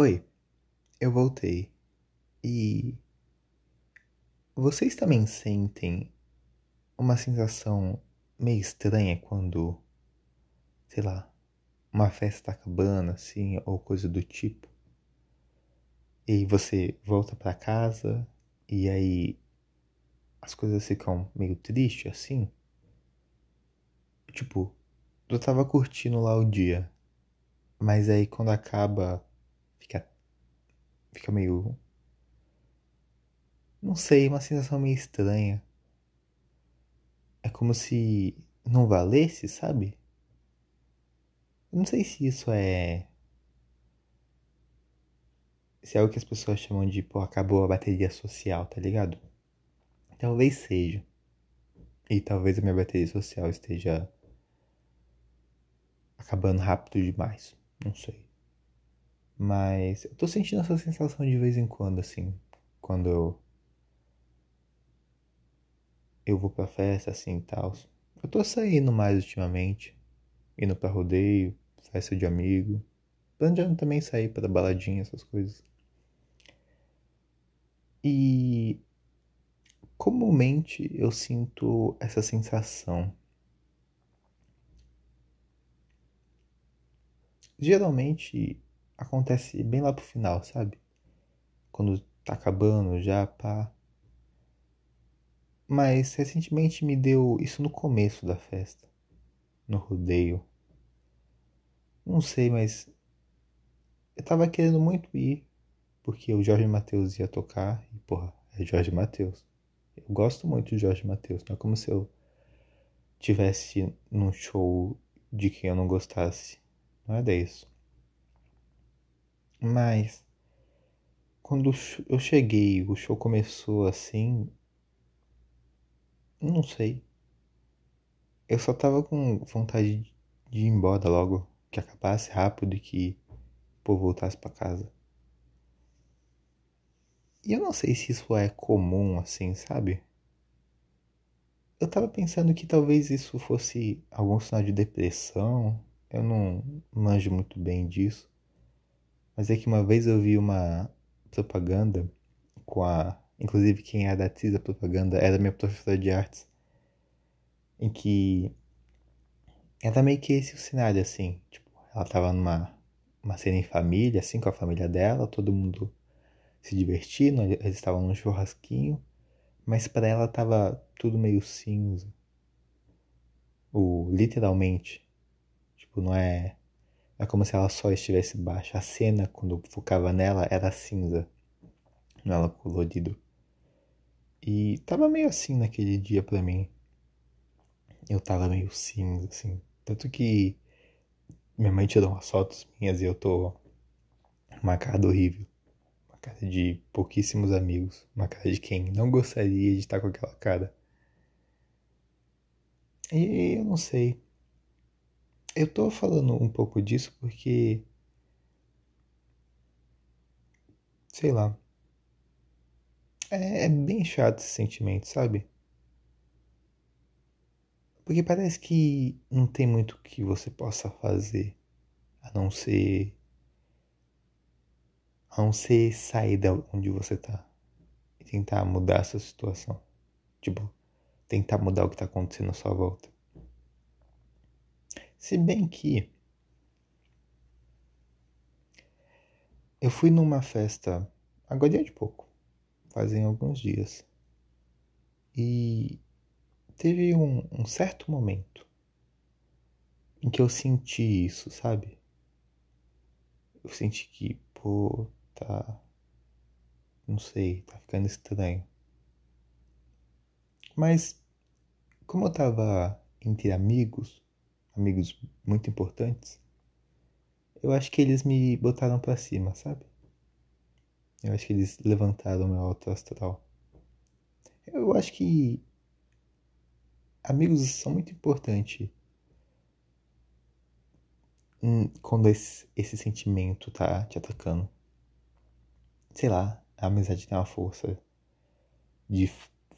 Oi, eu voltei. E vocês também sentem uma sensação meio estranha quando, sei lá, uma festa tá acabando assim ou coisa do tipo? E você volta para casa e aí as coisas ficam meio tristes assim? Tipo, eu tava curtindo lá o dia, mas aí quando acaba fica fica meio não sei, uma sensação meio estranha. É como se não valesse, sabe? Não sei se isso é. Se é o que as pessoas chamam de, pô, acabou a bateria social, tá ligado? Talvez seja. E talvez a minha bateria social esteja acabando rápido demais. Não sei. Mas eu tô sentindo essa sensação de vez em quando, assim. Quando eu eu vou pra festa assim e tal. Eu tô saindo mais ultimamente. Indo pra rodeio, festa de amigo. Planejando também sair pra baladinha, essas coisas. E comumente eu sinto essa sensação. Geralmente acontece bem lá pro final, sabe? Quando tá acabando já, pá. Mas recentemente me deu isso no começo da festa, no rodeio. Não sei, mas eu tava querendo muito ir, porque o Jorge Matheus ia tocar, e porra, é Jorge Matheus. Eu gosto muito de Jorge Matheus, não é como se eu tivesse num show de quem eu não gostasse. Não é disso. Mas quando eu cheguei, o show começou assim, não sei. Eu só tava com vontade de ir embora logo, que acabasse rápido e que povo voltasse para casa. E eu não sei se isso é comum assim, sabe? Eu tava pensando que talvez isso fosse algum sinal de depressão. Eu não manjo muito bem disso. Mas é que uma vez eu vi uma propaganda com a inclusive quem era atriz da propaganda era minha professora de artes, em que era meio que esse o cenário, assim, tipo, ela tava numa uma cena em família, assim, com a família dela, todo mundo se divertindo, eles estavam num churrasquinho, mas para ela tava tudo meio cinza. O, literalmente. Tipo, não é. É como se ela só estivesse baixa. A cena, quando focava nela, era cinza. Era colorido. E tava meio assim naquele dia pra mim. Eu tava meio cinza, assim. Tanto que minha mãe tirou umas fotos minhas e eu tô. Uma cara horrível. Uma cara de pouquíssimos amigos. Uma cara de quem não gostaria de estar com aquela cara. E eu não sei. Eu tô falando um pouco disso porque. Sei lá. É, é bem chato esse sentimento, sabe? Porque parece que não tem muito que você possa fazer a não ser. a não ser sair da onde você tá e tentar mudar essa situação. Tipo, tentar mudar o que tá acontecendo à sua volta. Se bem que. Eu fui numa festa agora de pouco fazem alguns dias. E teve um, um certo momento em que eu senti isso, sabe? Eu senti que, pô, tá. Não sei, tá ficando estranho. Mas, como eu tava entre amigos, amigos muito importantes, eu acho que eles me botaram pra cima, sabe? Eu acho que eles levantaram meu alto astral. Eu acho que amigos são muito importantes quando esse, esse sentimento tá te atacando. Sei lá, a amizade tem uma força de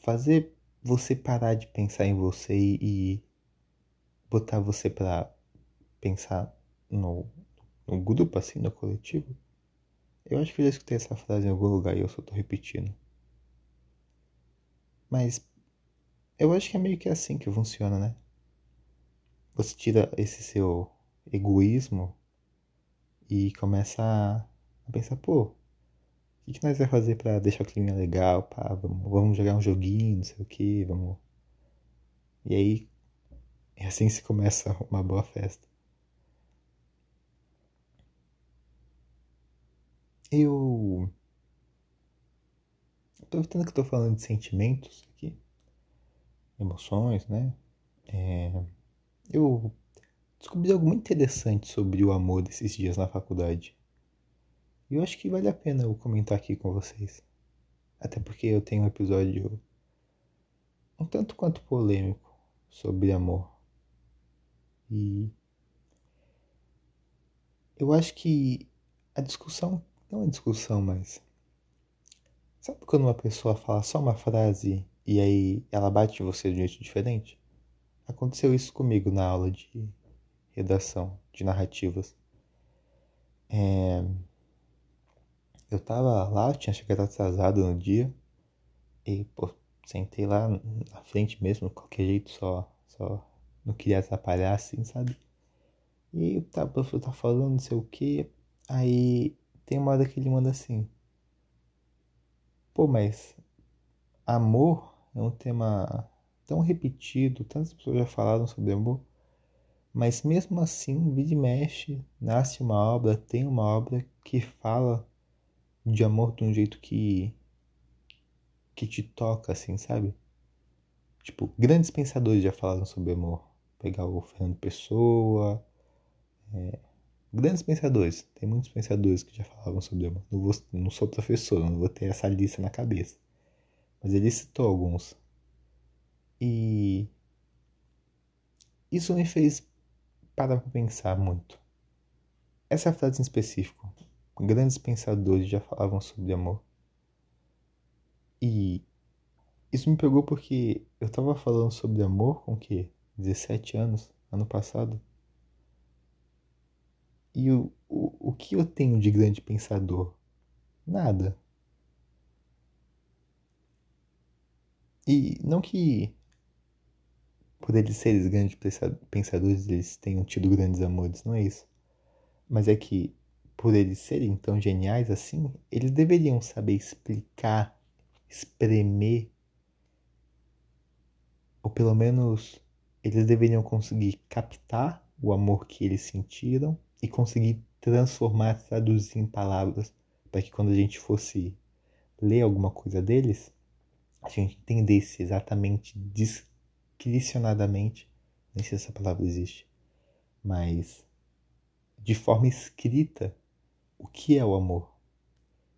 fazer você parar de pensar em você e botar você pra pensar no, no grupo, assim, no coletivo. Eu acho que eu já escutei essa frase em algum lugar e eu só tô repetindo. Mas eu acho que é meio que assim que funciona, né? Você tira esse seu egoísmo e começa a pensar, pô, o que, que nós vamos fazer para deixar o clima legal? Pá, vamos, vamos jogar um joguinho, não sei o que, vamos. E aí, é assim se começa uma boa festa. Eu. Aproveitando que tô falando de sentimentos aqui, emoções, né? É... Eu descobri algo muito interessante sobre o amor desses dias na faculdade. E eu acho que vale a pena eu comentar aqui com vocês. Até porque eu tenho um episódio um tanto quanto polêmico sobre amor. E eu acho que a discussão não é discussão, mas. Sabe quando uma pessoa fala só uma frase e aí ela bate você de um jeito diferente? Aconteceu isso comigo na aula de redação, de narrativas. É... Eu tava lá, tinha chegado atrasado no dia e, pô, sentei lá na frente mesmo, de qualquer jeito, só, só não queria atrapalhar assim, sabe? E o professor tá falando não sei o que, aí tem uma hora que ele manda assim. Pô, mas amor é um tema tão repetido, tantas pessoas já falaram sobre amor, mas mesmo assim, vira e mexe, nasce uma obra, tem uma obra que fala de amor de um jeito que que te toca, assim, sabe? Tipo, grandes pensadores já falaram sobre amor. Pegar o Fernando Pessoa, é, grandes pensadores. Tem muitos pensadores que já falavam sobre amor. Não, vou, não sou professor, não vou ter essa lista na cabeça. Mas ele citou alguns. E isso me fez parar para pensar muito. Essa frase em específico. Grandes pensadores já falavam sobre amor. E isso me pegou porque eu estava falando sobre amor com que 17 anos, ano passado. E o, o, o que eu tenho de grande pensador? Nada. E não que por eles serem grandes pensadores eles tenham tido grandes amores, não é isso. Mas é que por eles serem tão geniais assim, eles deveriam saber explicar, espremer, ou pelo menos eles deveriam conseguir captar o amor que eles sentiram e conseguir transformar, traduzir em palavras, para que quando a gente fosse ler alguma coisa deles, a gente entendesse exatamente, discricionadamente, nem sei se essa palavra existe, mas de forma escrita o que é o amor.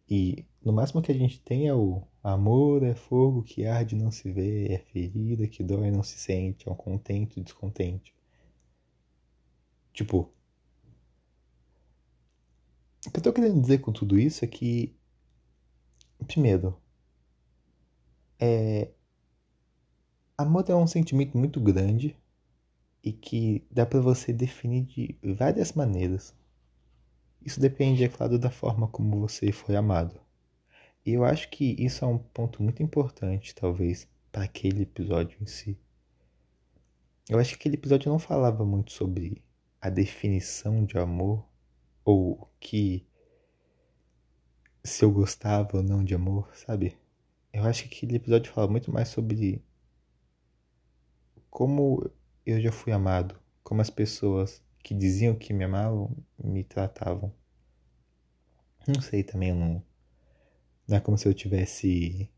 E no máximo que a gente tem é o amor é fogo que arde não se vê, é ferida que dói não se sente, é um contente descontente. Tipo, o que eu tô querendo dizer com tudo isso é que, primeiro, é, amor é um sentimento muito grande e que dá para você definir de várias maneiras. Isso depende, é claro, da forma como você foi amado. E eu acho que isso é um ponto muito importante, talvez, para aquele episódio em si. Eu acho que aquele episódio não falava muito sobre a definição de amor ou que se eu gostava ou não de amor, sabe? Eu acho que aquele episódio fala muito mais sobre como eu já fui amado, como as pessoas que diziam que me amavam me tratavam. Não sei também, eu não. Não é como se eu tivesse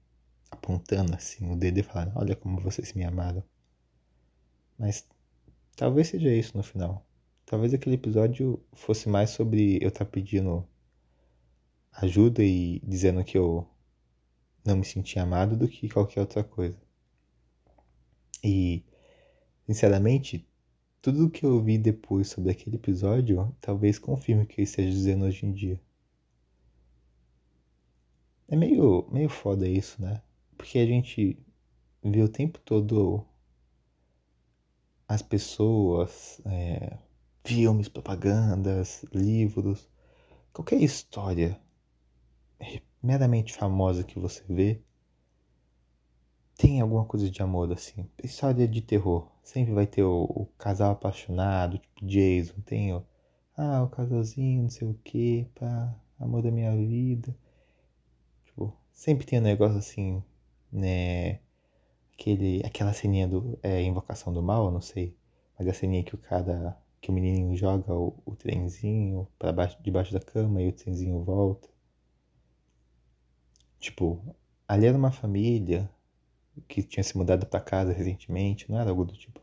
apontando assim o dedo e falando, olha como vocês me amaram. Mas talvez seja isso no final. Talvez aquele episódio fosse mais sobre eu estar tá pedindo ajuda e dizendo que eu não me sentia amado do que qualquer outra coisa. E, sinceramente, tudo o que eu vi depois sobre aquele episódio talvez confirme o que eu esteja dizendo hoje em dia. É meio, meio foda isso, né? Porque a gente vê o tempo todo as pessoas é, filmes, propagandas, livros, qualquer história meramente famosa que você vê tem alguma coisa de amor assim. História de terror. Sempre vai ter o, o casal apaixonado, tipo Jason. Tem o, ah, o casalzinho, não sei o que, pá, amor da minha vida. Tipo, sempre tem um negócio assim, né? Aquele, aquela ceninha do é, Invocação do Mal, não sei. Mas a ceninha que o cara, que o menininho joga o, o trenzinho para baixo, debaixo da cama e o trenzinho volta. Tipo, ali era uma família que tinha se mudado para casa recentemente, não era algo do tipo.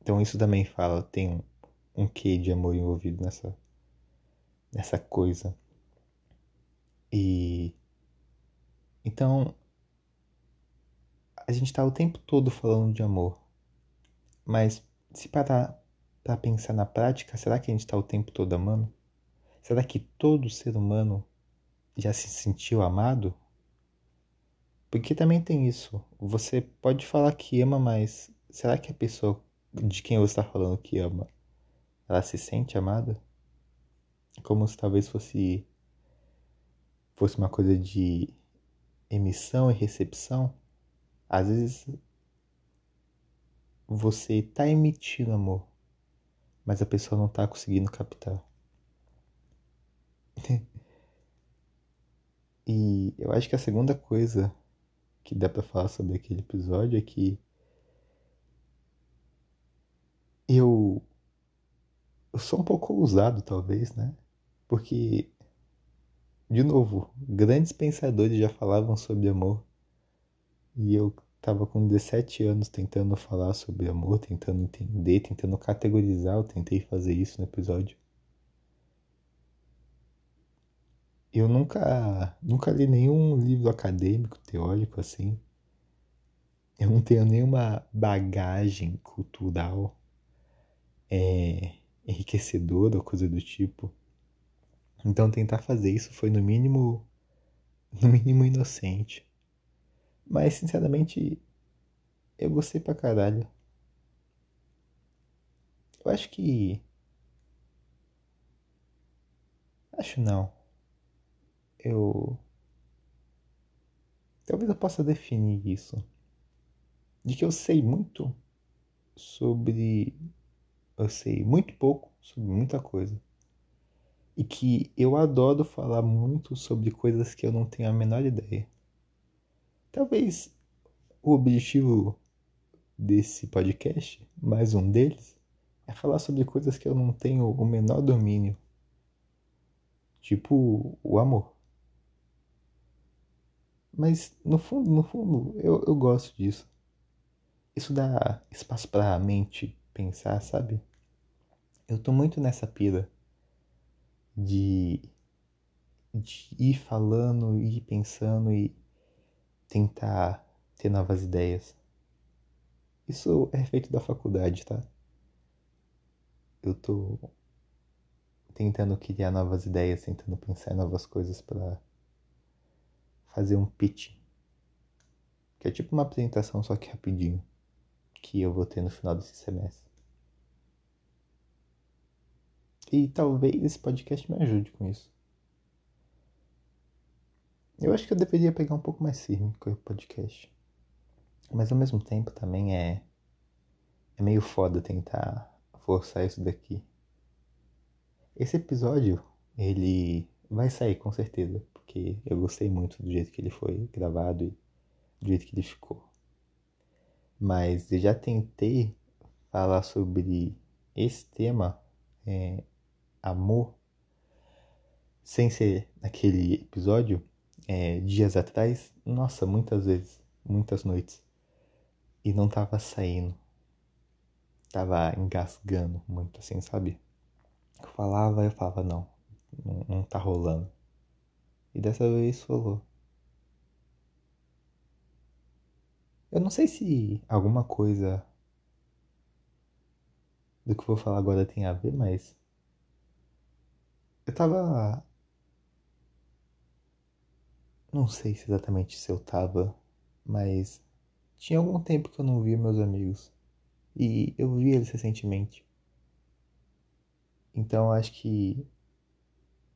Então isso também fala, tem um, um quê de amor envolvido nessa nessa coisa. E então a gente está o tempo todo falando de amor. Mas se parar para pensar na prática, será que a gente está o tempo todo amando? Será que todo ser humano já se sentiu amado? Porque também tem isso. Você pode falar que ama, mas será que a pessoa de quem você está falando que ama, ela se sente amada? Como se talvez fosse fosse uma coisa de emissão e recepção. Às vezes você está emitindo amor, mas a pessoa não está conseguindo captar. e eu acho que a segunda coisa que dá para falar sobre aquele episódio é que eu, eu sou um pouco ousado, talvez, né? Porque, de novo, grandes pensadores já falavam sobre amor e eu tava com 17 anos tentando falar sobre amor, tentando entender, tentando categorizar. Eu tentei fazer isso no episódio. Eu nunca, nunca li nenhum livro acadêmico, teórico assim. Eu não tenho nenhuma bagagem cultural é, enriquecedora ou coisa do tipo. Então tentar fazer isso foi no mínimo, no mínimo inocente. Mas sinceramente, eu gostei pra caralho. Eu acho que. Acho não eu. Talvez eu possa definir isso. De que eu sei muito sobre. Eu sei muito pouco sobre muita coisa. E que eu adoro falar muito sobre coisas que eu não tenho a menor ideia. Talvez o objetivo desse podcast, mais um deles, é falar sobre coisas que eu não tenho o menor domínio. Tipo o amor. Mas no fundo, no fundo, eu, eu gosto disso. Isso dá espaço para a mente pensar, sabe? Eu tô muito nessa pira de, de ir falando, ir pensando e tentar ter novas ideias. Isso é feito da faculdade, tá? Eu tô tentando criar novas ideias, tentando pensar em novas coisas para fazer um pitch. Que é tipo uma apresentação, só que rapidinho. Que eu vou ter no final desse semestre. E talvez esse podcast me ajude com isso. Eu acho que eu deveria pegar um pouco mais firme com o podcast. Mas ao mesmo tempo também é. É meio foda tentar forçar isso daqui. Esse episódio, ele vai sair com certeza porque eu gostei muito do jeito que ele foi gravado e do jeito que ele ficou. Mas eu já tentei falar sobre esse tema, é, amor, sem ser naquele episódio, é, dias atrás, nossa, muitas vezes, muitas noites. E não tava saindo. Tava engasgando muito, assim, sabe? Eu falava, eu falava, não, não, não tá rolando. E dessa vez falou. Eu não sei se alguma coisa do que vou falar agora tem a ver, mas. Eu tava. Não sei se exatamente se eu tava, mas. Tinha algum tempo que eu não via meus amigos. E eu vi eles recentemente. Então acho que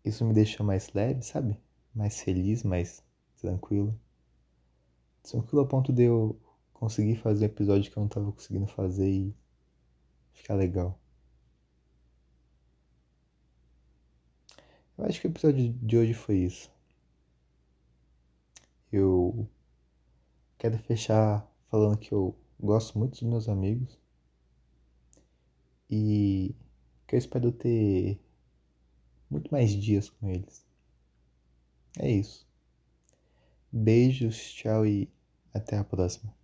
isso me deixou mais leve, sabe? Mais feliz, mais tranquilo. Tranquilo a ponto de eu conseguir fazer um episódio que eu não tava conseguindo fazer e ficar legal. Eu acho que o episódio de hoje foi isso. Eu quero fechar falando que eu gosto muito dos meus amigos e que eu espero ter muito mais dias com eles. É isso. Beijos, tchau e até a próxima.